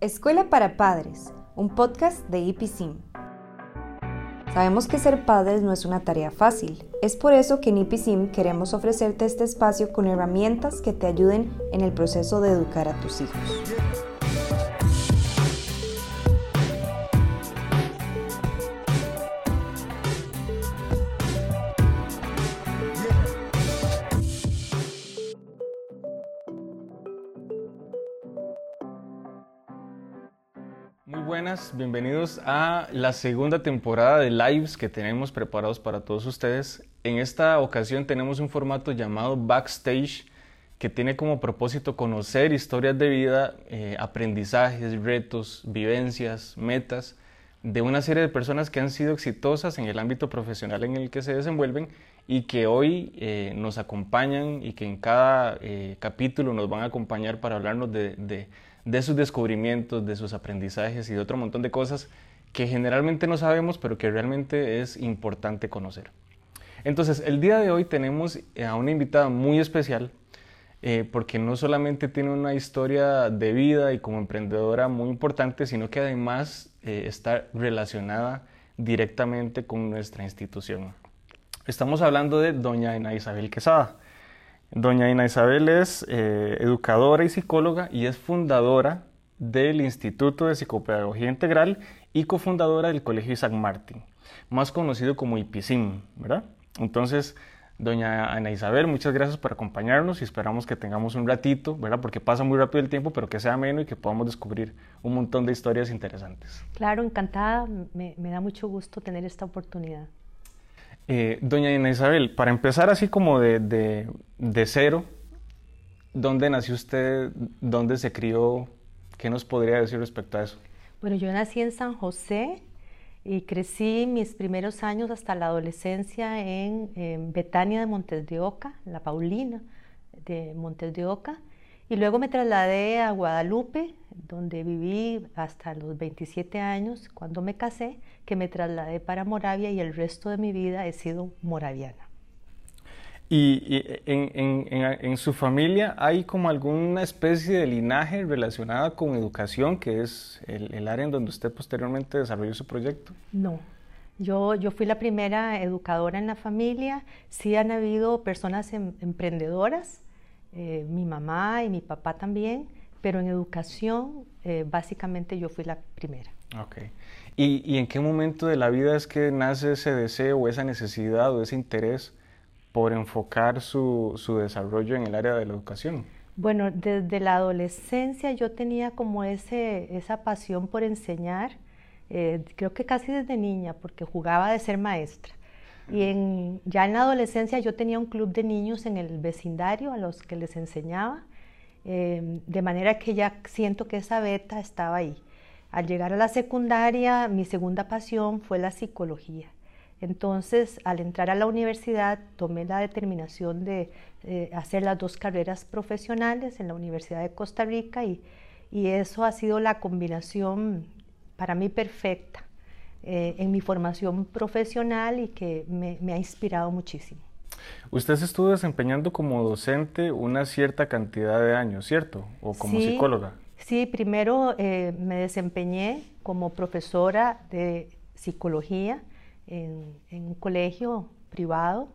Escuela para Padres, un podcast de IPSIM. Sabemos que ser padres no es una tarea fácil. Es por eso que en IPSIM queremos ofrecerte este espacio con herramientas que te ayuden en el proceso de educar a tus hijos. Bienvenidos a la segunda temporada de lives que tenemos preparados para todos ustedes. En esta ocasión tenemos un formato llamado Backstage que tiene como propósito conocer historias de vida, eh, aprendizajes, retos, vivencias, metas de una serie de personas que han sido exitosas en el ámbito profesional en el que se desenvuelven y que hoy eh, nos acompañan y que en cada eh, capítulo nos van a acompañar para hablarnos de de sus descubrimientos, de sus aprendizajes y de otro montón de cosas que generalmente no sabemos, pero que realmente es importante conocer. Entonces, el día de hoy tenemos a una invitada muy especial, eh, porque no solamente tiene una historia de vida y como emprendedora muy importante, sino que además eh, está relacionada directamente con nuestra institución. Estamos hablando de doña Ana Isabel Quesada. Doña Ina Isabel es eh, educadora y psicóloga y es fundadora del Instituto de Psicopedagogía Integral y cofundadora del Colegio Isaac Martin, más conocido como IPISIM, ¿verdad? Entonces, doña Ana Isabel, muchas gracias por acompañarnos y esperamos que tengamos un ratito, ¿verdad? Porque pasa muy rápido el tiempo, pero que sea ameno y que podamos descubrir un montón de historias interesantes. Claro, encantada, me da mucho gusto tener esta oportunidad. Eh, doña Inés Isabel, para empezar así como de, de, cero, ¿dónde nació usted? ¿Dónde se crió? ¿Qué nos podría decir respecto a eso? Bueno, yo nací en San José y crecí mis primeros años hasta la adolescencia en, en Betania de Montes de Oca, la Paulina de Montes de Oca. Y luego me trasladé a Guadalupe, donde viví hasta los 27 años, cuando me casé, que me trasladé para Moravia y el resto de mi vida he sido moraviana. ¿Y, en, su familia hay como alguna especie de linaje relacionada con educación, que es el, área en donde usted posteriormente desarrolló su proyecto? No, yo, yo fui la primera educadora en la familia. Sí han habido personas em, emprendedoras, eh, mi mamá y mi papá también, pero en educación eh, básicamente yo fui la primera. Ok. ¿Y, ¿Y, en qué momento de la vida es que nace ese deseo o esa necesidad o ese interés por enfocar su, su desarrollo en el área de la educación? Bueno, desde la adolescencia yo tenía como ese, esa pasión por enseñar, eh, creo que casi desde niña, porque jugaba de ser maestra. Y en, ya en la adolescencia yo tenía un club de niños en el vecindario a los que les enseñaba, eh, de manera que ya siento que esa beta estaba ahí. Al llegar a la secundaria, mi segunda pasión fue la psicología. Entonces, al entrar a la universidad, tomé la determinación de eh, hacer las dos carreras profesionales en la Universidad de Costa Rica y, y eso ha sido la combinación para mí perfecta eh, en mi formación profesional y que me, ha inspirado muchísimo. Usted se estuvo desempeñando como docente una cierta cantidad de años, ¿cierto? O como psicóloga. Sí, primero eh, me desempeñé como profesora de psicología en, un colegio privado.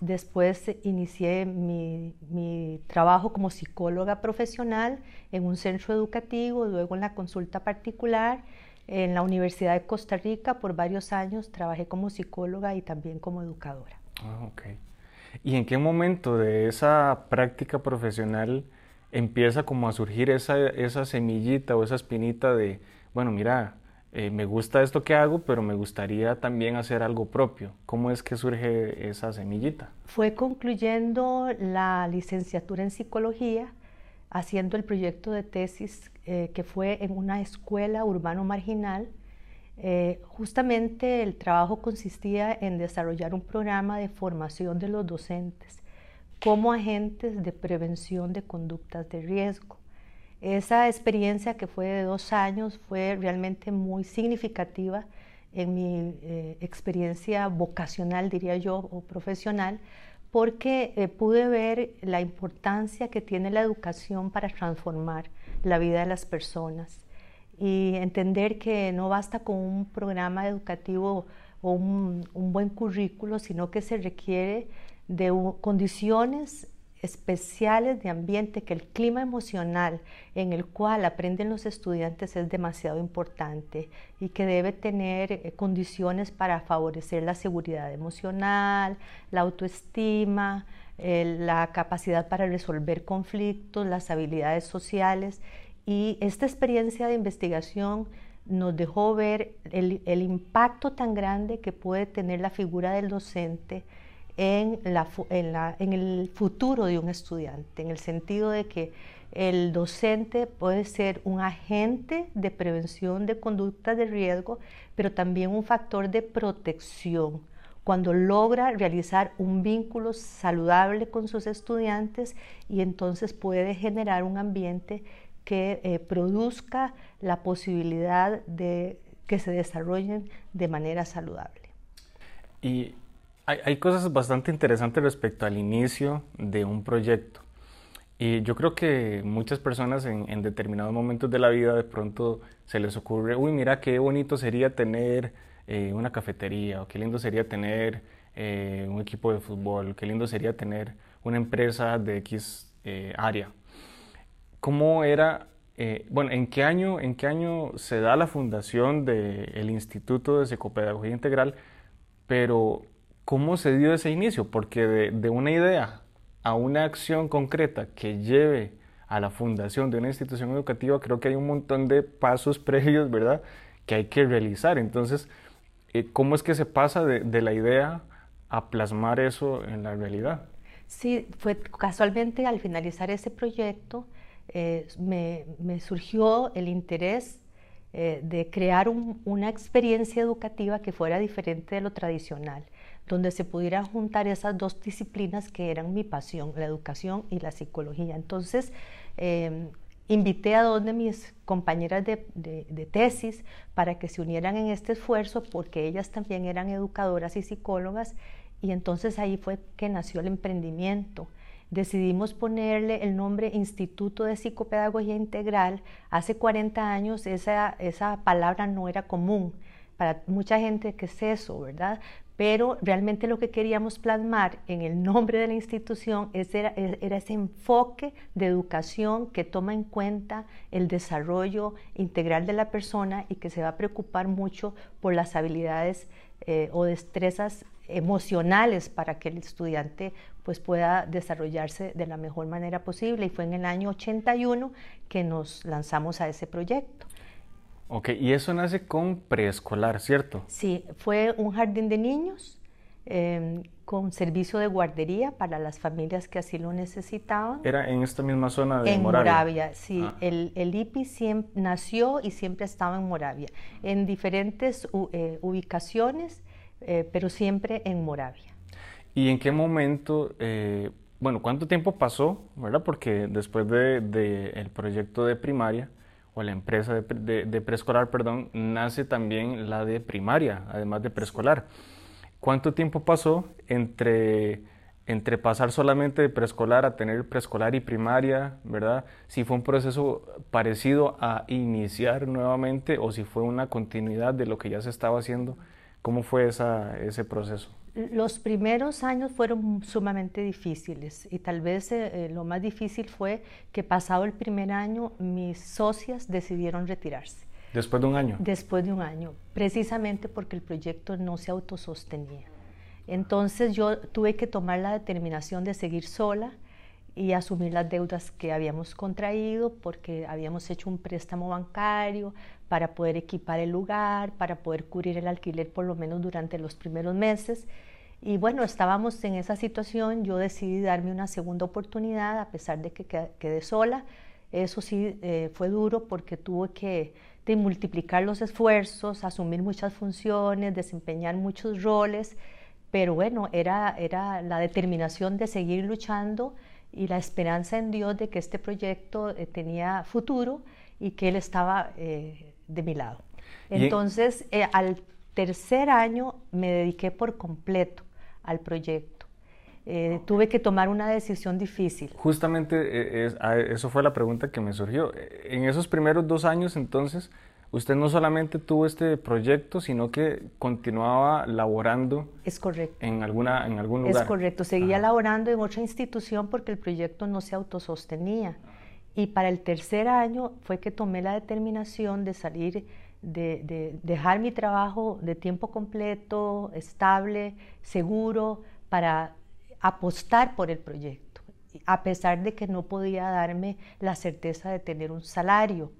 Después inicié mi, mi, trabajo como psicóloga profesional en un centro educativo, luego en la consulta particular en la Universidad de Costa Rica por varios años trabajé como psicóloga y también como educadora. Ah, okay. ¿Y en qué momento de esa práctica profesional empieza como a surgir esa, esa semillita o esa espinita de, bueno, mira, eh, me gusta esto que hago, pero me gustaría también hacer algo propio? ¿Cómo es que surge esa semillita? Fue concluyendo la licenciatura en psicología haciendo el proyecto de tesis eh, que fue en una escuela urbano marginal. Eh, justamente el trabajo consistía en desarrollar un programa de formación de los docentes como agentes de prevención de conductas de riesgo. Esa experiencia que fue de dos años fue realmente muy significativa en mi eh, experiencia vocacional, diría yo, o profesional, porque eh, pude ver la importancia que tiene la educación para transformar la vida de las personas. Y entender que no basta con un programa educativo o un, buen currículo, sino que se requiere de condiciones especiales de ambiente, que el clima emocional en el cual aprenden los estudiantes es demasiado importante y que debe tener eh, condiciones para favorecer la seguridad emocional, la autoestima, la capacidad para resolver conflictos, las habilidades sociales. Y esta experiencia de investigación nos dejó ver el, impacto tan grande que puede tener la figura del docente en, el futuro de un estudiante, en el sentido de que el docente puede ser un agente de prevención de conductas de riesgo, pero también un factor de protección cuando logra realizar un vínculo saludable con sus estudiantes y entonces puede generar un ambiente que eh, produzca la posibilidad de que se desarrollen de manera saludable. Y hay, cosas bastante interesantes respecto al inicio de un proyecto. Y yo creo que muchas personas en, determinados momentos de la vida de pronto se les ocurre, uy, mira qué bonito sería tener eh, una cafetería, o qué lindo sería tener eh, un equipo de fútbol, qué lindo sería tener una empresa de X eh, área. ¿Cómo era, bueno, en qué, año, en qué año se da la fundación del Instituto de Psicopedagogía Integral? Pero ¿Cómo se dio ese inicio? Porque de, una idea a una acción concreta que lleve a la fundación de una institución educativa, creo que hay un montón de pasos previos, ¿verdad?, que hay que realizar. Entonces, eh, ¿cómo es que se pasa de, la idea a plasmar eso en la realidad? Sí, fue casualmente al finalizar ese proyecto, eh, me, surgió el interés eh, de crear una experiencia educativa que fuera diferente de lo tradicional donde se pudieran juntar esas dos disciplinas que eran mi pasión, la educación y la psicología. Entonces, em, invité a dos de mis compañeras de, de, tesis para que se unieran en este esfuerzo porque ellas también eran educadoras y psicólogas y entonces ahí fue que nació el emprendimiento. Decidimos ponerle el nombre Instituto de Psicopedagogía Integral. Hace 40 años esa, esa palabra no era común para mucha gente, ¿qué es eso, verdad? pero realmente lo que queríamos plasmar en el nombre de la institución era, ese enfoque de educación que toma en cuenta el desarrollo integral de la persona y que se va a preocupar mucho por las habilidades eh, o destrezas emocionales para que el estudiante pues pueda desarrollarse de la mejor manera posible y fue en el año 81 que nos lanzamos a ese proyecto. Ok, y eso nace con preescolar, ¿cierto? Sí, fue un jardín de niños em, con servicio de guardería para las familias que así lo necesitaban. ¿Era en esta misma zona de en Moravia? Moravia, sí. Ah. El, el, IPI nació y siempre estaba en Moravia, en diferentes eh, ubicaciones, eh, pero siempre en Moravia. ¿Y en qué momento, eh, bueno, cuánto tiempo pasó, verdad? Porque después del de, el proyecto de primaria, o la empresa de, preescolar, perdón, nace también la de primaria, además de preescolar. ¿Cuánto tiempo pasó entre, entre pasar solamente de preescolar a tener preescolar y primaria, verdad? Si fue un proceso parecido a iniciar nuevamente o si fue una continuidad de lo que ya se estaba haciendo, ¿cómo fue esa, ese proceso? Los primeros años fueron sumamente difíciles y tal vez eh, eh, lo más difícil fue que pasado el primer año mis socias decidieron retirarse. ¿Después de un año? Después de un año, precisamente porque el proyecto no se autosostenía. Entonces yo tuve que tomar la determinación de seguir sola y asumir las deudas que habíamos contraído porque habíamos hecho un préstamo bancario para poder equipar el lugar, para poder cubrir el alquiler por lo menos durante los primeros meses. Y bueno, estábamos en esa situación, yo decidí darme una segunda oportunidad a pesar de que quedé sola. Eso sí eh, fue duro porque tuve que multiplicar los esfuerzos, asumir muchas funciones, desempeñar muchos roles, pero bueno, era, era la determinación de seguir luchando y la esperanza en Dios de que este proyecto eh, tenía futuro y que Él estaba eh, de mi lado. Entonces, eh, al tercer año me dediqué por completo al proyecto. eh, tuve que tomar una decisión difícil. Justamente eh, eso fue la pregunta que me surgió. En esos primeros dos años, entonces, usted no solamente tuvo este proyecto, sino que continuaba laborando. Es correcto. En, alguna, en algún lugar. Es correcto. Seguía laborando en otra institución porque el proyecto no se autosostenía. Y para el tercer año fue que tomé la determinación de salir, de, dejar mi trabajo de tiempo completo, estable, seguro, para apostar por el proyecto, a pesar de que no podía darme la certeza de tener un salario.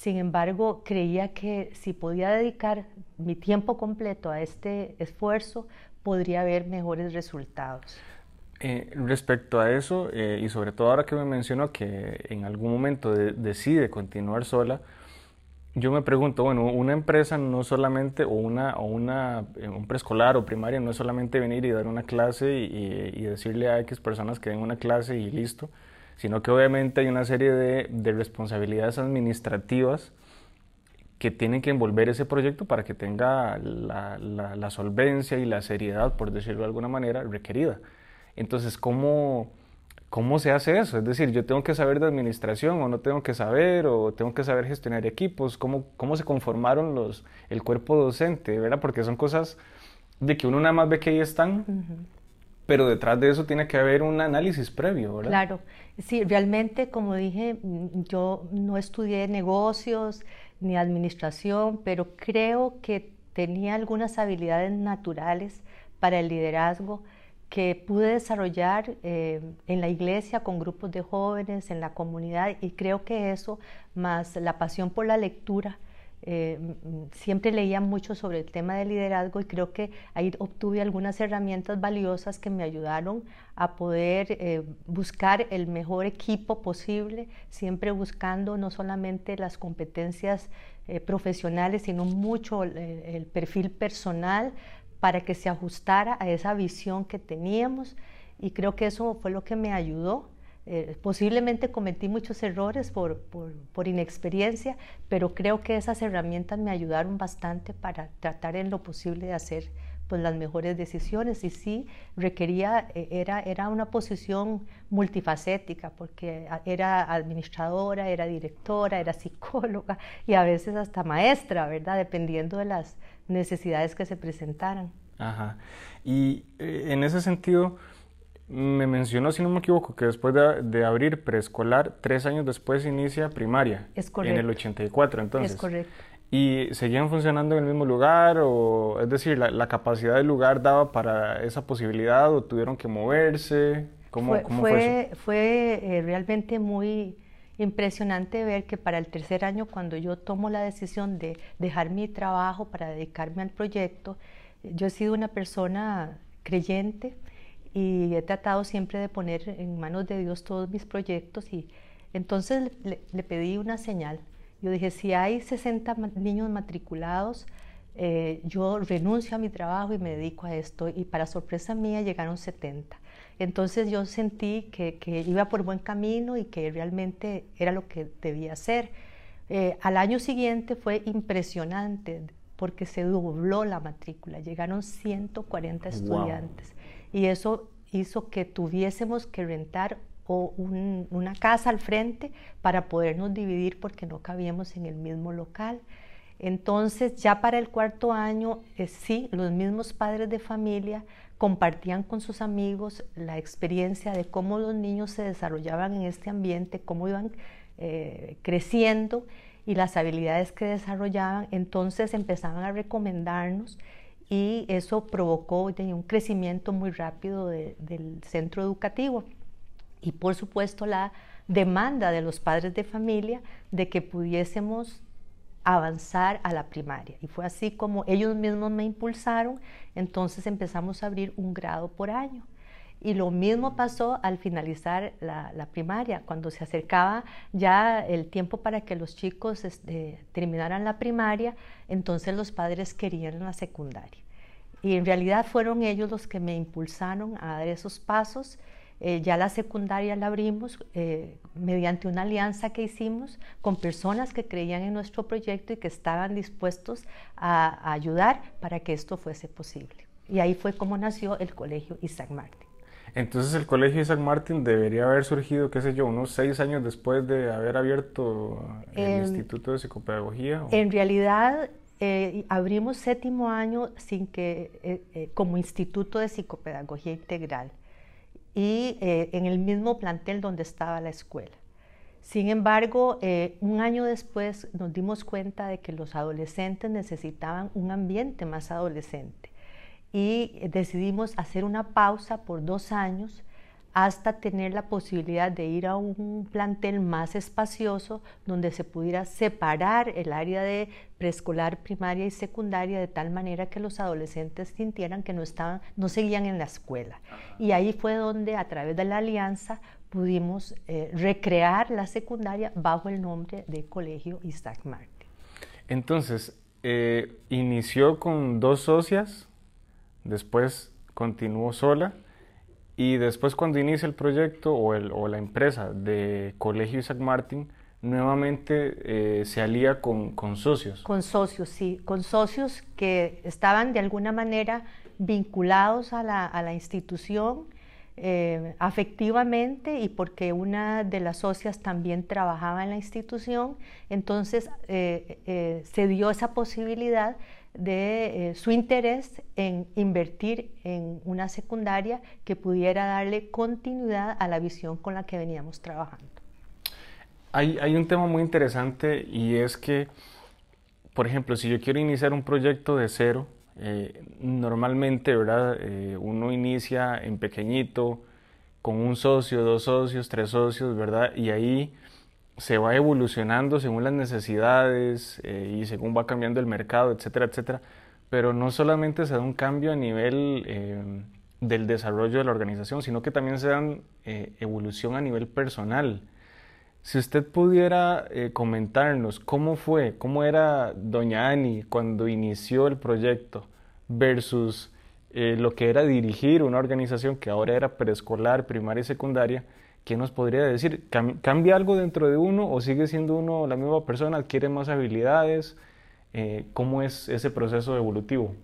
Sin embargo, creía que si podía dedicar mi tiempo completo a este esfuerzo, podría haber mejores resultados. Eh, respecto a eso, eh, y sobre todo ahora que me mencionó que en algún momento decide continuar sola, yo me pregunto, bueno, una empresa no solamente, o, una, o una, eh, un preescolar o primaria, no es solamente venir y dar una clase y, decirle a X personas que den una clase y listo, sino que obviamente hay una serie de, de responsabilidades administrativas que tienen que envolver ese proyecto para que tenga la, la solvencia y la seriedad, por decirlo de alguna manera, requerida. Entonces, ¿cómo, ¿cómo se hace eso? Es decir, yo tengo que saber de administración o no tengo que saber o tengo que saber gestionar equipos, ¿cómo, cómo se conformaron los, el cuerpo docente? ¿verdad? Porque son cosas de que uno nada más ve que ahí están, pero detrás de eso tiene que haber un análisis previo, ¿verdad? Claro, sí, realmente, como dije, yo no estudié negocios ni administración, pero creo que tenía algunas habilidades naturales para el liderazgo que pude desarrollar eh, en la iglesia con grupos de jóvenes, en la comunidad, y creo que eso, más la pasión por la lectura, eh, siempre leía mucho sobre el tema del liderazgo y creo que ahí obtuve algunas herramientas valiosas que me ayudaron a poder eh, buscar el mejor equipo posible, siempre buscando no solamente las competencias profesionales, sino mucho el perfil personal para que se ajustara a esa visión que teníamos y creo que eso fue lo que me ayudó. Eh, posiblemente cometí muchos errores por, por, inexperiencia, pero creo que esas herramientas me ayudaron bastante para tratar en lo posible de hacer pues, las mejores decisiones. Y sí, requería, eh, era, era una posición multifacética, porque era administradora, era directora, era psicóloga y a veces hasta maestra, ¿verdad? Dependiendo de las necesidades que se presentaran. Ajá. Y eh, en ese sentido, me mencionó, si no me equivoco, que después de, abrir preescolar, tres años después inicia primaria. Es correcto. En el 84, entonces. Es correcto. ¿Y seguían funcionando en el mismo lugar? O, es decir, la, capacidad del lugar daba para esa posibilidad o tuvieron que moverse? ¿Cómo fue, cómo fue, eso? Fue eh, realmente muy impresionante ver que para el tercer año, cuando yo tomo la decisión de dejar mi trabajo para dedicarme al proyecto, yo he sido una persona creyente y he tratado siempre de poner en manos de Dios todos mis proyectos y entonces le, pedí una señal. Yo dije, si hay 60 niños matriculados, eh, yo renuncio a mi trabajo y me dedico a esto. Y para sorpresa mía llegaron 70. Entonces yo sentí que, iba por buen camino y que realmente era lo que debía hacer. Eh, al año siguiente fue impresionante porque se dobló la matrícula, llegaron 140 estudiantes y eso hizo que tuviésemos que rentar una casa al frente para podernos dividir porque no cabíamos en el mismo local. Entonces ya para el cuarto año, eh, sí, los mismos padres de familia compartían con sus amigos la experiencia de cómo los niños se desarrollaban en este ambiente, cómo iban eh, creciendo y las habilidades que desarrollaban, entonces empezaban a recomendarnos y eso provocó un crecimiento muy rápido del centro educativo. Y por supuesto la demanda de los padres de familia de que pudiésemos avanzar a la primaria. Y fue así como ellos mismos me impulsaron, entonces empezamos a abrir un grado por año. Y lo mismo pasó al finalizar la, primaria, cuando se acercaba ya el tiempo para que los chicos este, terminaran la primaria, entonces los padres querían la secundaria. Y en realidad fueron ellos los que me impulsaron a dar esos pasos. Eh, ya la secundaria la abrimos eh, mediante una alianza que hicimos con personas que creían en nuestro proyecto y que estaban dispuestos a ayudar para que esto fuese posible. Y ahí fue como nació el Colegio Isaac Martin. Entonces el colegio Isaac Martin debería haber surgido, qué sé yo, unos seis años después de haber abierto el Instituto de Psicopedagogía. En realidad eh, abrimos séptimo año sin que, eh, eh, como Instituto de Psicopedagogía Integral y en el mismo plantel donde estaba la escuela. Sin embargo, un año después nos dimos cuenta de que los adolescentes necesitaban un ambiente más adolescente y decidimos hacer una pausa por dos años hasta tener la posibilidad de ir a un plantel más espacioso donde se pudiera separar el área de preescolar, primaria y secundaria de tal manera que los adolescentes sintieran que no estaban, no seguían en la escuela. Y ahí fue donde a través de la alianza pudimos eh, recrear la secundaria bajo el nombre de Colegio Isaac Martin. Entonces, eh, inició con dos socias después continuó sola y después cuando inicia el proyecto o, el, o la empresa de Colegio Isaac Martin, nuevamente eh, se alía con, con, socios. Con socios, sí, con socios que estaban de alguna manera vinculados a la, a la institución eh, afectivamente y porque una de las socias también trabajaba en la institución, entonces eh, se dio esa posibilidad de eh, su interés en invertir en una secundaria que pudiera darle continuidad a la visión con la que veníamos trabajando. Hay, hay un tema muy interesante y es que, por ejemplo, si yo quiero iniciar un proyecto de cero, eh, normalmente, ¿verdad? Eh, uno inicia en pequeñito, con un socio, dos socios, tres socios, ¿verdad? Y ahí se va evolucionando según las necesidades eh, y según va cambiando el mercado, etcétera, etcétera. Pero no solamente se da un cambio a nivel eh, del desarrollo de la organización, sino que también se da eh, evolución a nivel personal. Si usted pudiera comentarnos cómo fue, cómo era Doña Ani cuando inició el proyecto versus lo que era dirigir una organización que ahora era preescolar, primaria y secundaria, ¿qué nos podría decir? ¿Cambia algo dentro de uno o sigue siendo uno la misma persona, adquiere más habilidades? Eh, ¿Cómo es ese proceso evolutivo?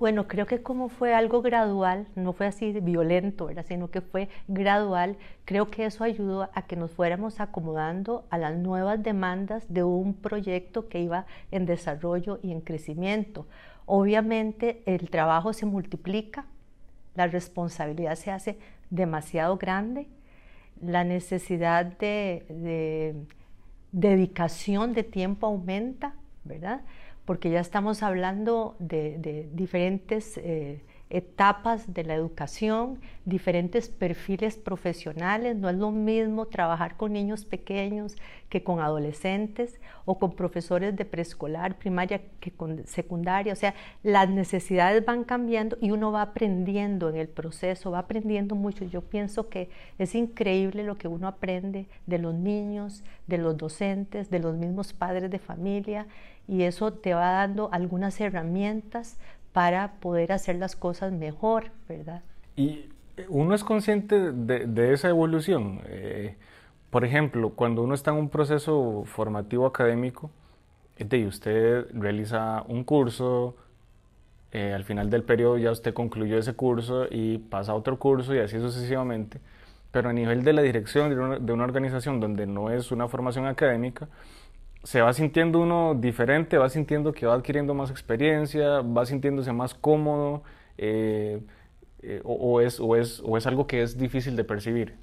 Bueno, creo que como fue algo gradual, no fue así violento, sino que fue gradual, creo que eso ayudó a que nos fuéramos acomodando a las nuevas demandas de un proyecto que iba en desarrollo y en crecimiento. Obviamente el trabajo se multiplica, la responsabilidad se hace demasiado grande la necesidad de, dedicación de tiempo aumenta, ¿verdad? Porque ya estamos hablando de, diferentes eh, etapas de la educación, diferentes perfiles profesionales. No es lo mismo trabajar con niños pequeños que con adolescentes o con profesores de preescolar, primaria que con secundaria. O sea, las necesidades van cambiando y uno va aprendiendo en el proceso, va aprendiendo mucho. Yo pienso que es increíble lo que uno aprende de los niños, de los docentes, de los mismos padres de familia y eso te va dando algunas herramientas para poder hacer las cosas mejor, ¿verdad? Y uno es consciente de, esa evolución. Eh, por ejemplo, cuando uno está en un proceso formativo académico, de usted realiza un curso, eh, al final del periodo ya usted concluyó ese curso y pasa a otro curso y así sucesivamente. Pero a nivel de la dirección de una organización donde no es una formación académica, se va sintiendo uno diferente, va sintiendo que va adquiriendo más experiencia, va sintiéndose más cómodo, eh, eh, o, es, o, es, o, es, algo que es difícil de percibir?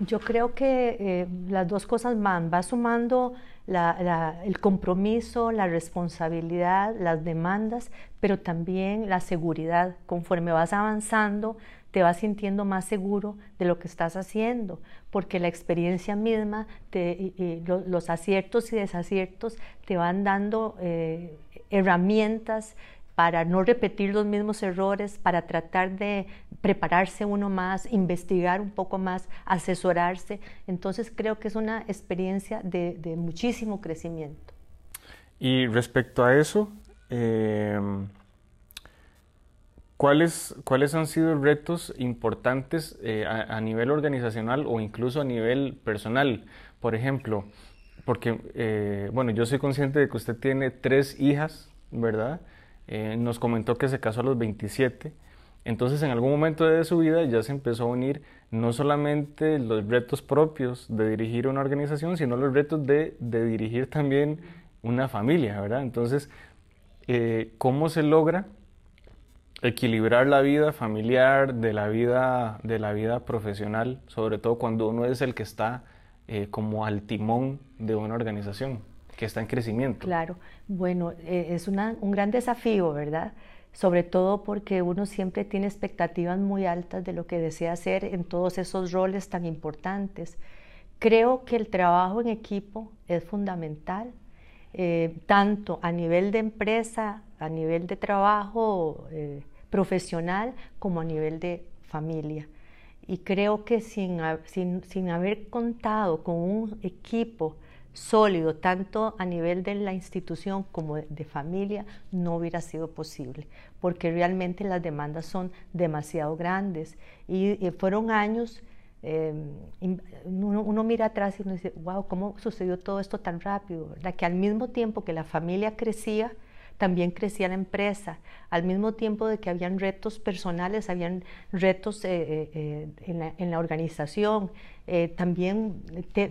Yo creo que eh, las dos cosas van, va sumando el compromiso, la responsabilidad, las demandas, pero también la seguridad. Conforme vas avanzando, te vas sintiendo más seguro de lo que estás haciendo, porque la experiencia misma, los aciertos y desaciertos te van dando eh, herramientas para no repetir los mismos errores, para tratar de prepararse uno más, investigar un poco más, asesorarse. Entonces creo que es una experiencia de, muchísimo crecimiento. Y respecto a eso, eh, ¿Cuáles, ¿Cuáles han sido retos importantes eh, a, nivel organizacional o incluso a nivel personal? Por ejemplo, porque, eh, bueno, yo soy consciente de que usted tiene tres hijas, ¿verdad? Eh, nos comentó que se casó a los 27. Entonces en algún momento de su vida ya se empezó a unir no solamente los retos propios de dirigir una organización, sino los retos de, dirigir también una familia, ¿verdad? Entonces, eh, ¿cómo se logra equilibrar la vida familiar de la vida, de la vida profesional, sobre todo cuando uno es el que está eh, como al timón de una organización que está en crecimiento? Claro, bueno, eh, es un gran desafío, ¿verdad? sobre todo porque uno siempre tiene expectativas muy altas de lo que desea hacer en todos esos roles tan importantes. Creo que el trabajo en equipo es fundamental, eh, tanto a nivel de empresa, a nivel de trabajo eh, profesional, como a nivel de familia. Y creo que sin, sin, sin haber contado con un equipo sólido, tanto a nivel de la institución como de familia, no hubiera sido posible, porque realmente las demandas son demasiado grandes y, fueron años, eh, uno, mira atrás y uno dice, wow, ¿cómo sucedió todo esto tan rápido? la Que al mismo tiempo que la familia crecía, también crecía la empresa, al mismo tiempo de que habían retos personales, habían retos eh, eh, eh, en, la, organización, también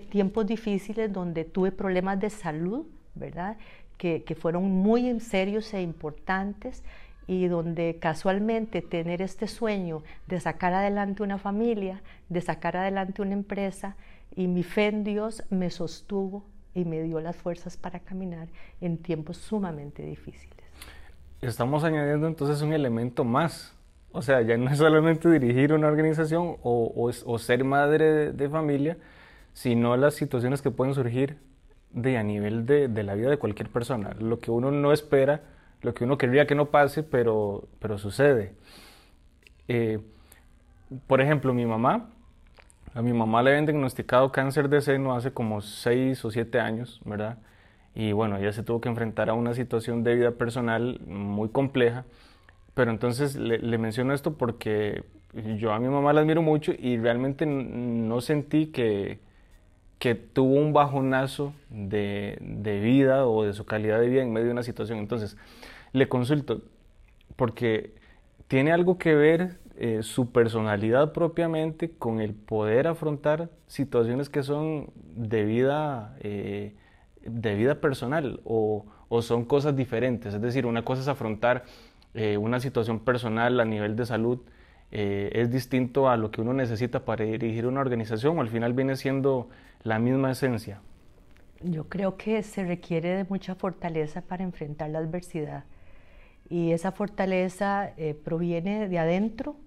tiempos difíciles donde tuve problemas de salud, ¿verdad? Que, que fueron muy serios e importantes y donde casualmente tener este sueño de sacar adelante una familia, de sacar adelante una empresa, y mi fe en Dios me sostuvo y me dio las fuerzas para caminar en tiempos sumamente difíciles. Estamos añadiendo entonces un elemento más. O sea, ya no es solamente dirigir una organización o, o, ser madre de, familia, sino las situaciones que pueden surgir de a nivel de, de, la vida de cualquier persona. Lo que uno no espera, lo que uno querría que no pase, pero, pero sucede. Eh, por ejemplo, mi mamá a mi mamá le habían diagnosticado cáncer de seno hace como 6 o 7 años, ¿verdad? Y bueno, ella se tuvo que enfrentar a una situación de vida personal muy compleja. Pero entonces le, menciono esto porque yo a mi mamá la admiro mucho y realmente no sentí que, que tuvo un bajonazo de, de, vida o de su calidad de vida en medio de una situación. Entonces, le consulto, porque tiene algo que ver eh, su personalidad propiamente con el poder afrontar situaciones que son de vida, eh, de vida personal o, son cosas diferentes. Es decir, una cosa es afrontar eh, una situación personal a nivel de salud, es distinto a lo que uno necesita para dirigir una organización o al final viene siendo la misma esencia. Yo creo que se requiere de mucha fortaleza para enfrentar la adversidad y esa fortaleza proviene de adentro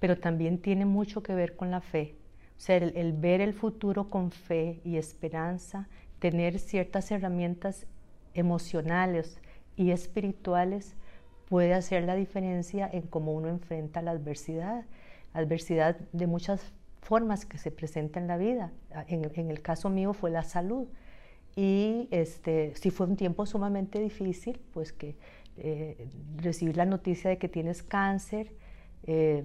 pero también tiene mucho que ver con la fe. O sea, el, ver el futuro con fe y esperanza, tener ciertas herramientas emocionales y espirituales puede hacer la diferencia en cómo uno enfrenta la adversidad. Adversidad de muchas formas que se presenta en la vida. En, el caso mío fue la salud. Y este, si fue un tiempo sumamente difícil, pues que eh, recibir la noticia de que tienes cáncer, eh,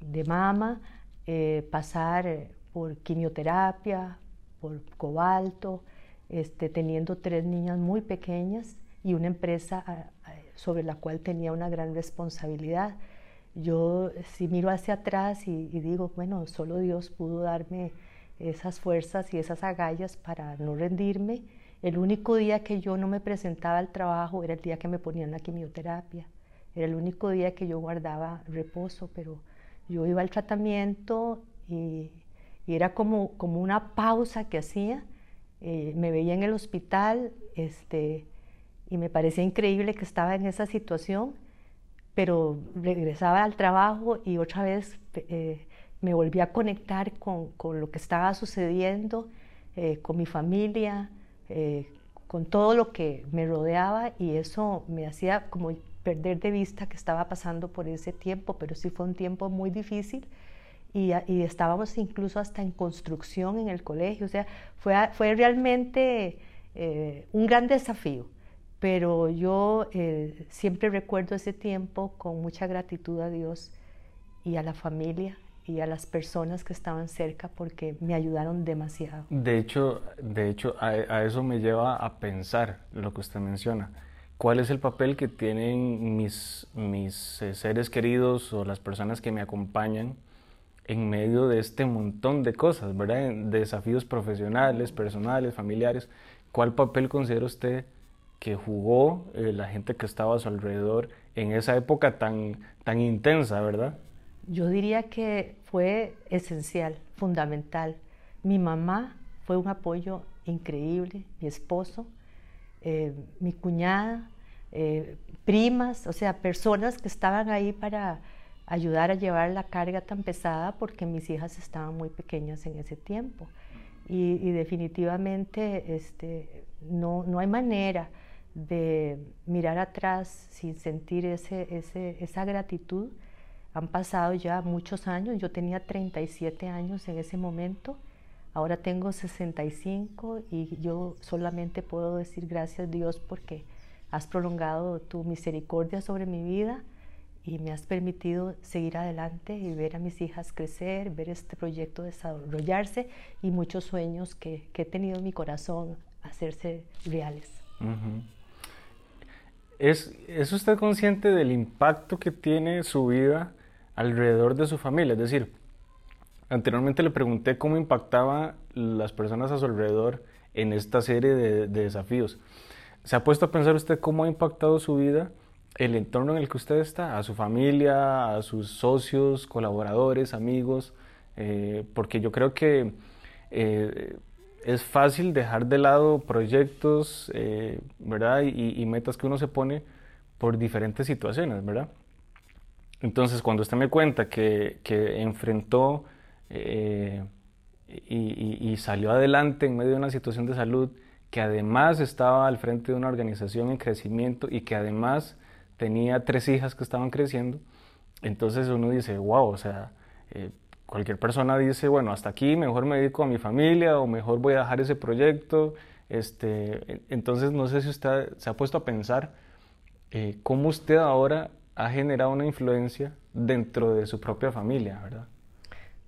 de mama, eh, pasar eh, por quimioterapia, por cobalto, este, teniendo tres niñas muy pequeñas y una empresa sobre la cual tenía una gran responsabilidad. Yo si miro hacia atrás y, digo, bueno, solo Dios pudo darme esas fuerzas y esas agallas para no rendirme. El único día que yo no me presentaba al trabajo era el día que me ponían la quimioterapia. Era el único día que yo guardaba reposo, pero yo iba al tratamiento y, era como, como una pausa que hacía. Eh, me veía en el hospital este, y me parecía increíble que estaba en esa situación, pero regresaba al trabajo y otra vez eh, me volví a conectar con, con, lo que estaba sucediendo, eh, con mi familia, con todo lo que me rodeaba y eso me hacía como perder de vista que estaba pasando por ese tiempo, pero sí fue un tiempo muy difícil y, estábamos incluso hasta en construcción en el colegio, o sea, fue, fue realmente eh, un gran desafío, pero yo eh, siempre recuerdo ese tiempo con mucha gratitud a Dios y a la familia y a las personas que estaban cerca porque me ayudaron demasiado. De hecho, de hecho a, eso me lleva a pensar lo que usted menciona cuál es el papel que tienen mis, mis eh, seres queridos o las personas que me acompañan en medio de este montón de cosas, ¿verdad? De desafíos profesionales, personales, familiares. ¿Cuál papel considera usted que jugó eh, la gente que estaba a su alrededor en esa época tan, tan intensa, verdad? Yo diría que fue esencial, fundamental. Mi mamá fue un apoyo increíble, mi esposo, eh, mi cuñada, eh, primas, o sea, personas que estaban ahí para ayudar a llevar la carga tan pesada porque mis hijas estaban muy pequeñas en ese tiempo. Y, definitivamente este, no, no, hay manera de mirar atrás sin sentir ese, esa gratitud. Han pasado ya muchos años, yo tenía 37 años en ese momento, ahora tengo 65 y yo solamente puedo decir gracias Dios porque has prolongado tu misericordia sobre mi vida y me has permitido seguir adelante y ver a mis hijas crecer, ver este proyecto desarrollarse y muchos sueños que he tenido en mi corazón hacerse reales. ¿Es, ¿Es usted consciente del impacto que tiene su vida alrededor de su familia? Es decir, anteriormente le pregunté cómo impactaba las personas a su alrededor en esta serie de, de desafíos. ¿Se ha puesto a pensar usted cómo ha impactado su vida? el entorno en el que usted está, a su familia, a sus socios, colaboradores, amigos, eh, porque yo creo que eh, es fácil dejar de lado proyectos, eh, ¿verdad? Y, metas que uno se pone por diferentes situaciones, ¿verdad? Entonces, cuando usted me cuenta que, enfrentó y, y salió adelante en medio de una situación de salud, que además estaba al frente de una organización en crecimiento y que además tenía tres hijas que estaban creciendo, entonces uno dice, wow, o sea, eh, cualquier persona dice, bueno, hasta aquí mejor me dedico a mi familia o mejor voy a dejar ese proyecto. Este, entonces no sé si usted se ha puesto a pensar eh, cómo usted ahora ha generado una influencia dentro de su propia familia, ¿verdad?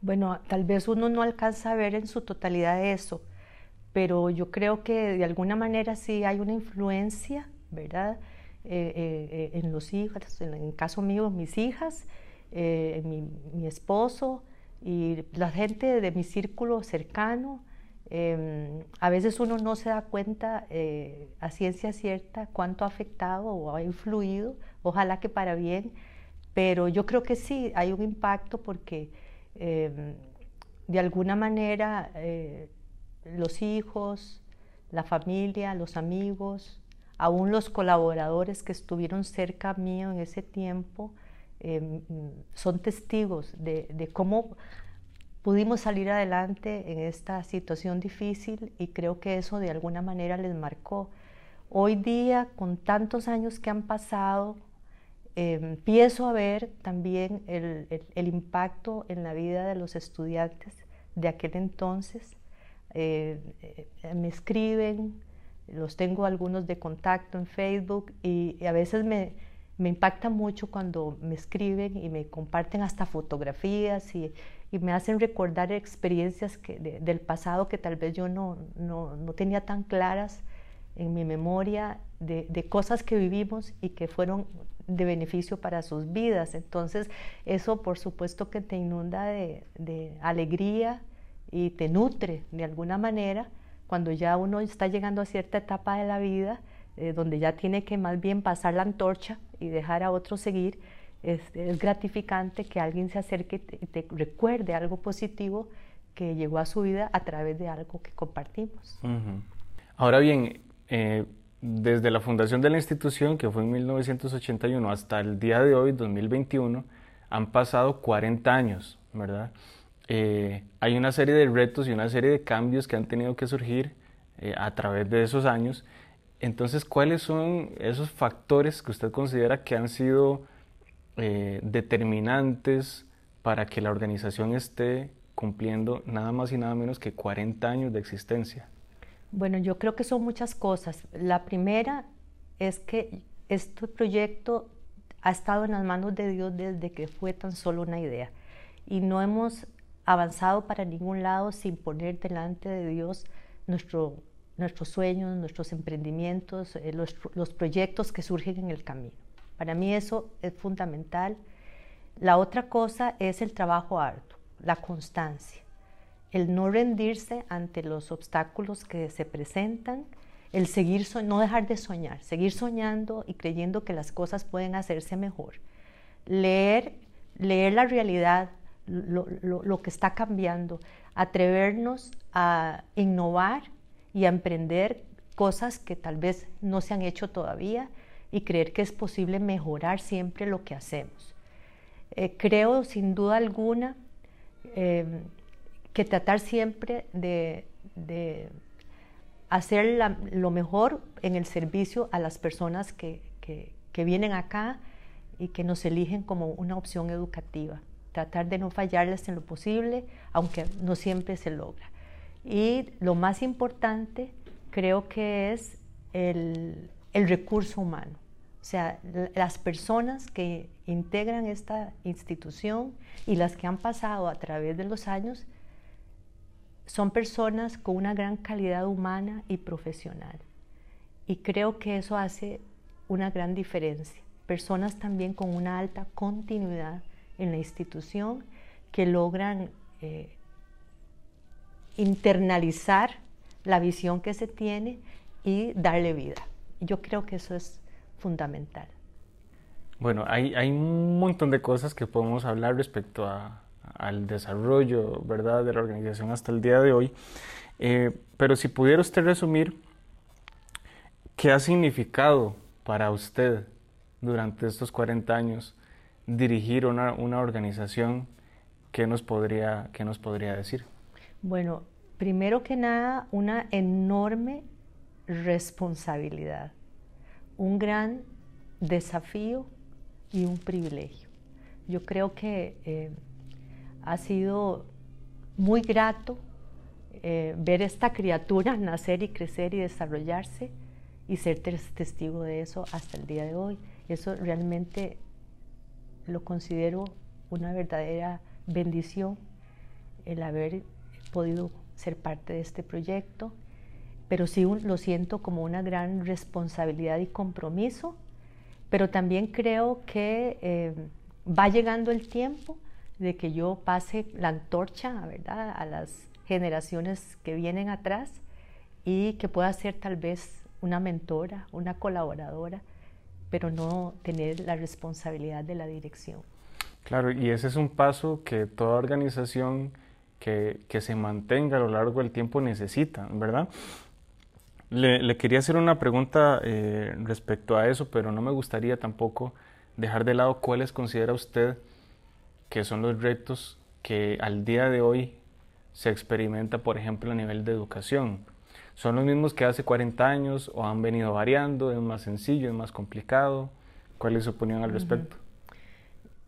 Bueno, tal vez uno no alcanza a ver en su totalidad eso, pero yo creo que de alguna manera sí hay una influencia, ¿verdad? Eh, eh, en los hijos, en el caso mío, mis hijas, mi, esposo y la gente de mi círculo cercano. Em, a veces uno no se da cuenta a ciencia cierta cuánto ha afectado o ha influido, ojalá que para bien, pero yo creo que sí, hay un impacto porque em, de alguna manera los hijos, la familia, los amigos, aún los colaboradores que estuvieron cerca mío en ese tiempo em, son testigos de, cómo pudimos salir adelante en esta situación difícil y creo que eso de alguna manera les marcó. Hoy día, con tantos años que han pasado, em, empiezo a ver también el, impacto en la vida de los estudiantes de aquel entonces. Eh, eh, me escriben, los tengo algunos de contacto en Facebook y, a veces me, me, impacta mucho cuando me escriben y me comparten hasta fotografías y, me hacen recordar experiencias del pasado que tal vez yo no, no, no tenía tan claras en mi memoria de, de, cosas que vivimos y que fueron de beneficio para sus vidas. Entonces eso por supuesto que te inunda de, de alegría y te nutre de alguna manera cuando ya uno está llegando a cierta etapa de la vida, eh, donde ya tiene que más bien pasar la antorcha y dejar a otro seguir, es, gratificante que alguien se acerque y te, recuerde algo positivo que llegó a su vida a través de algo que compartimos. Ahora bien, eh, desde la fundación de la institución, que fue en 1981, hasta el día de hoy, 2021, han pasado 40 años, ¿verdad? Eh, hay una serie de retos y una serie de cambios que han tenido que surgir eh, a través de esos años. Entonces, ¿cuáles son esos factores que usted considera que han sido eh, determinantes para que la organización esté cumpliendo nada más y nada menos que 40 años de existencia? Bueno, yo creo que son muchas cosas. La primera es que este proyecto ha estado en las manos de Dios desde que fue tan solo una idea y no hemos avanzado para ningún lado sin poner delante de Dios nuestro nuestros sueños, nuestros emprendimientos, eh, los, los, proyectos que surgen en el camino. Para mí eso es fundamental. La otra cosa es el trabajo arduo, la constancia, el no rendirse ante los obstáculos que se presentan, el seguir, no dejar de soñar, seguir soñando y creyendo que las cosas pueden hacerse mejor. Leer, leer la realidad, lo, lo que está cambiando, atrevernos a innovar y a emprender cosas que tal vez no se han hecho todavía y creer que es posible mejorar siempre lo que hacemos. Eh, creo sin duda alguna em, que tratar siempre de, hacer lo mejor en el servicio a las personas que, que vienen acá y que nos eligen como una opción educativa. Tratar de no fallarles en lo posible, aunque no siempre se logra. Y lo más importante creo que es el, recurso humano. O sea, las personas que integran esta institución y las que han pasado a través de los años son personas con una gran calidad humana y profesional. Y creo que eso hace una gran diferencia. Personas también con una alta continuidad en la institución que logran eh, internalizar la visión que se tiene y darle vida. Yo creo que eso es fundamental. Bueno, hay, hay un montón de cosas que podemos hablar respecto a, al desarrollo ¿verdad? de la organización hasta el día de hoy, eh, pero si pudiera usted resumir, ¿qué ha significado para usted durante estos 40 años dirigir una, una organización? ¿Qué nos podría, qué nos podría decir? Bueno, primero que nada, una enorme responsabilidad, un gran desafío y un privilegio. Yo creo que eh, ha sido muy grato eh, ver esta criatura nacer y crecer y desarrollarse y ser testigo de eso hasta el día de hoy. Eso realmente lo considero una verdadera bendición el haber podido ser parte de este proyecto, pero sí lo siento como una gran responsabilidad y compromiso, pero también creo que eh, va llegando el tiempo de que yo pase la antorcha ¿verdad? a las generaciones que vienen atrás y que pueda ser tal vez una mentora, una colaboradora, pero no tener la responsabilidad de la dirección. Claro, y ese es un paso que toda organización que, se mantenga a lo largo del tiempo necesita, ¿verdad? Le, quería hacer una pregunta eh, respecto a eso, pero no me gustaría tampoco dejar de lado cuáles considera usted que son los retos que al día de hoy se experimenta, por ejemplo, a nivel de educación. ¿Son los mismos que hace 40 años o han venido variando? ¿Es más sencillo? ¿Es más complicado? ¿Cuál es su opinión al respecto?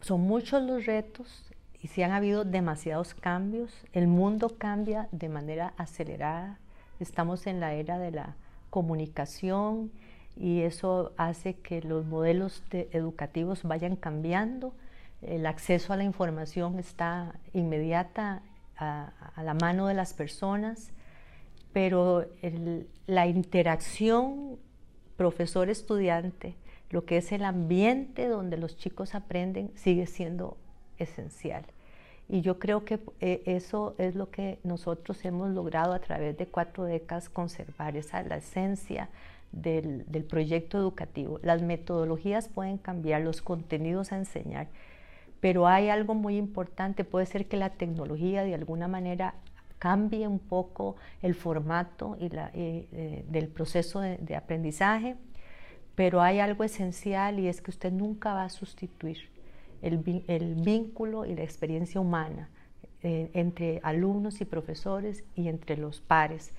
Son muchos los retos y si han habido demasiados cambios, el mundo cambia de manera acelerada, estamos en la era de la comunicación y eso hace que los modelos educativos vayan cambiando, el acceso a la información está inmediata a, la mano de las personas, pero la interacción profesor-estudiante, lo que es el ambiente donde los chicos aprenden, sigue siendo esencial. Y yo creo que eh, eso es lo que nosotros hemos logrado a través de cuatro décadas conservar, esa la esencia del, del proyecto educativo. Las metodologías pueden cambiar, los contenidos a enseñar, pero hay algo muy importante, puede ser que la tecnología de alguna manera cambie un poco el formato y la, eh, del proceso de aprendizaje, pero hay algo esencial y es que usted nunca va a sustituir el, vínculo y la experiencia humana eh, entre alumnos y profesores y entre los pares.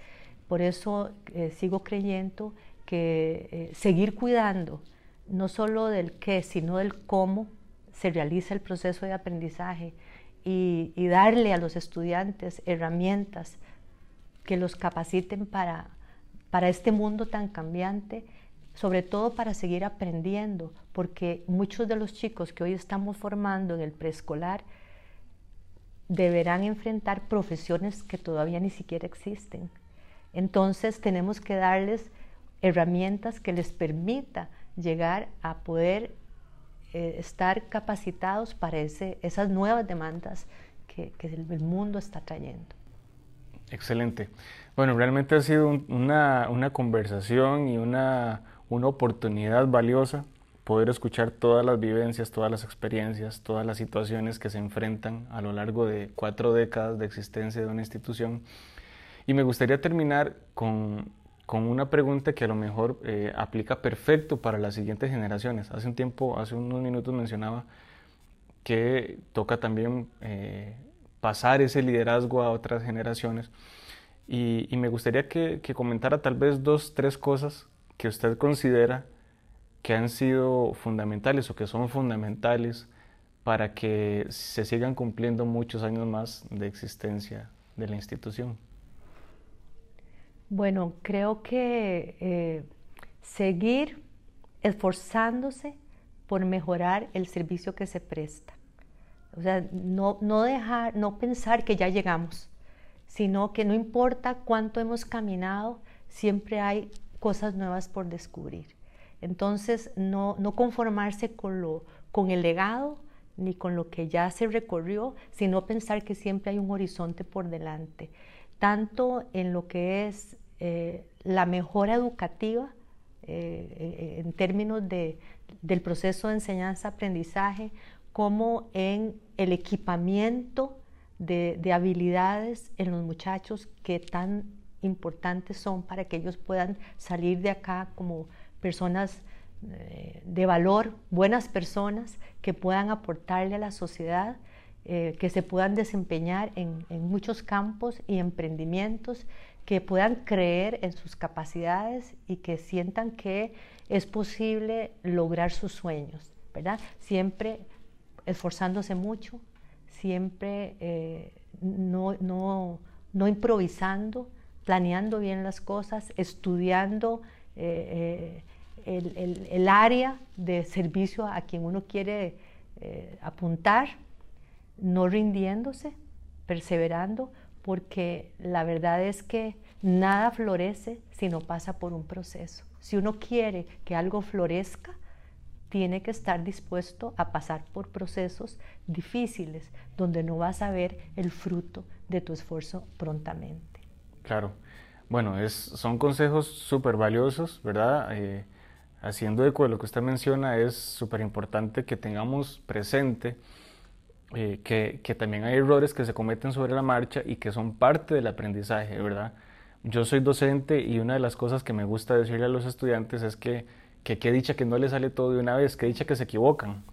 Por eso eh, sigo creyendo que eh, seguir cuidando no solo del qué, sino del cómo se realiza el proceso de aprendizaje y, y darle a los estudiantes herramientas que los capaciten para, para este mundo tan cambiante sobre todo para seguir aprendiendo, porque muchos de los chicos que hoy estamos formando en el preescolar deberán enfrentar profesiones que todavía ni siquiera existen. Entonces tenemos que darles herramientas que les permita llegar a poder eh, estar capacitados para ese, esas nuevas demandas que, el, mundo está trayendo. Excelente. Bueno, realmente ha sido una, una, conversación y una, una oportunidad valiosa poder escuchar todas las vivencias, todas las experiencias, todas las situaciones que se enfrentan a lo largo de cuatro décadas de existencia de una institución. Y me gustaría terminar con, con una pregunta que a lo mejor eh, aplica perfecto para las siguientes generaciones. Hace un tiempo, hace unos minutos mencionaba que toca también eh, pasar ese liderazgo a otras generaciones. Y, y me gustaría que, que comentara tal vez dos, tres cosas que usted considera que han sido fundamentales o que son fundamentales para que se sigan cumpliendo muchos años más de existencia de la institución? Bueno, creo que eh, seguir esforzándose por mejorar el servicio que se presta. O sea, no, no dejar, no pensar que ya llegamos, sino que no importa cuánto hemos caminado, siempre hay cosas nuevas por descubrir. Entonces, no, conformarse con, lo, con el legado ni con lo que ya se recorrió, sino pensar que siempre hay un horizonte por delante, tanto en lo que es eh, la mejora educativa, eh, eh, en términos de, del proceso de enseñanza-aprendizaje, como en el equipamiento de, de, habilidades en los muchachos que tan importantes son para que ellos puedan salir de acá como personas eh, de valor, buenas personas que puedan aportarle a la sociedad, eh, que se puedan desempeñar en, muchos campos y emprendimientos, que puedan creer en sus capacidades y que sientan que es posible lograr sus sueños, ¿verdad? Siempre esforzándose mucho, siempre eh, no, no, improvisando, planeando bien las cosas, estudiando el, área de servicio a quien uno quiere eh, apuntar, no rindiéndose, perseverando, porque la verdad es que nada florece si no pasa por un proceso. Si uno quiere que algo florezca, tiene que estar dispuesto a pasar por procesos difíciles, donde no vas a ver el fruto de tu esfuerzo prontamente. Claro. Bueno, es, son consejos súper valiosos, ¿verdad? Eh, haciendo eco de lo que usted menciona, es súper importante que tengamos presente eh, que, que, también hay errores que se cometen sobre la marcha y que son parte del aprendizaje, ¿verdad? Yo soy docente y una de las cosas que me gusta decirle a los estudiantes es que, que qué dicha que no les sale todo de una vez, qué dicha que se equivocan,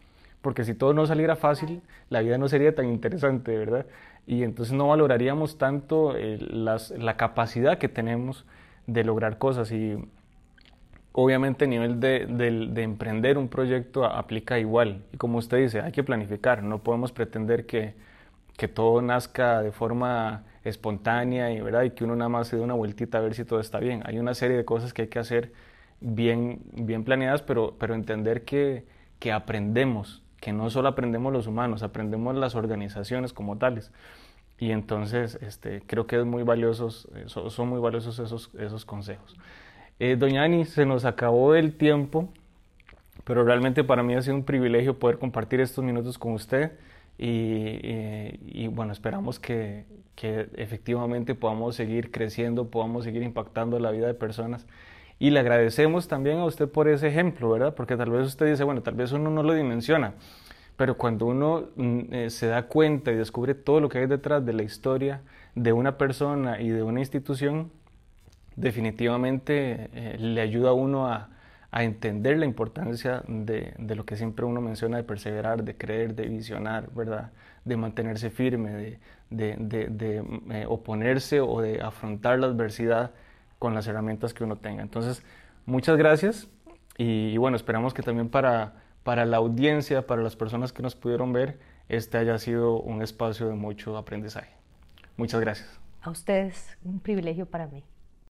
porque si todo no saliera fácil, la vida no sería tan interesante, ¿verdad? Y entonces no valoraríamos tanto eh, la capacidad que tenemos de lograr cosas y obviamente a nivel de, de, emprender un proyecto aplica igual. Y como usted dice, hay que planificar, no podemos pretender que, que todo nazca de forma espontánea y, ¿verdad? y que uno nada más se dé una vueltita a ver si todo está bien. Hay una serie de cosas que hay que hacer bien, bien planeadas, pero, pero entender que, que aprendemos, que no solo aprendemos los humanos, aprendemos las organizaciones como tales. Y entonces este, creo que es muy valiosos, eh, son muy valiosos esos, esos consejos. Eh, doña Ani, se nos acabó el tiempo, pero realmente para mí ha sido un privilegio poder compartir estos minutos con usted y, bueno, esperamos que, que, efectivamente podamos seguir creciendo, podamos seguir impactando la vida de personas. Y le agradecemos también a usted por ese ejemplo, ¿verdad? Porque tal vez usted dice, bueno, tal vez uno no lo dimensiona, pero cuando uno mm, eh, se da cuenta y descubre todo lo que hay detrás de la historia de una persona y de una institución, definitivamente eh, le ayuda a uno a, entender la importancia de, lo que siempre uno menciona de perseverar, de creer, de visionar, ¿verdad? De mantenerse firme, de, eh, oponerse o de afrontar la adversidad con las herramientas que uno tenga. Entonces, muchas gracias y, bueno, esperamos que también para, para la audiencia, para las personas que nos pudieron ver, este haya sido un espacio de mucho aprendizaje. Muchas gracias. A ustedes, un privilegio para mí.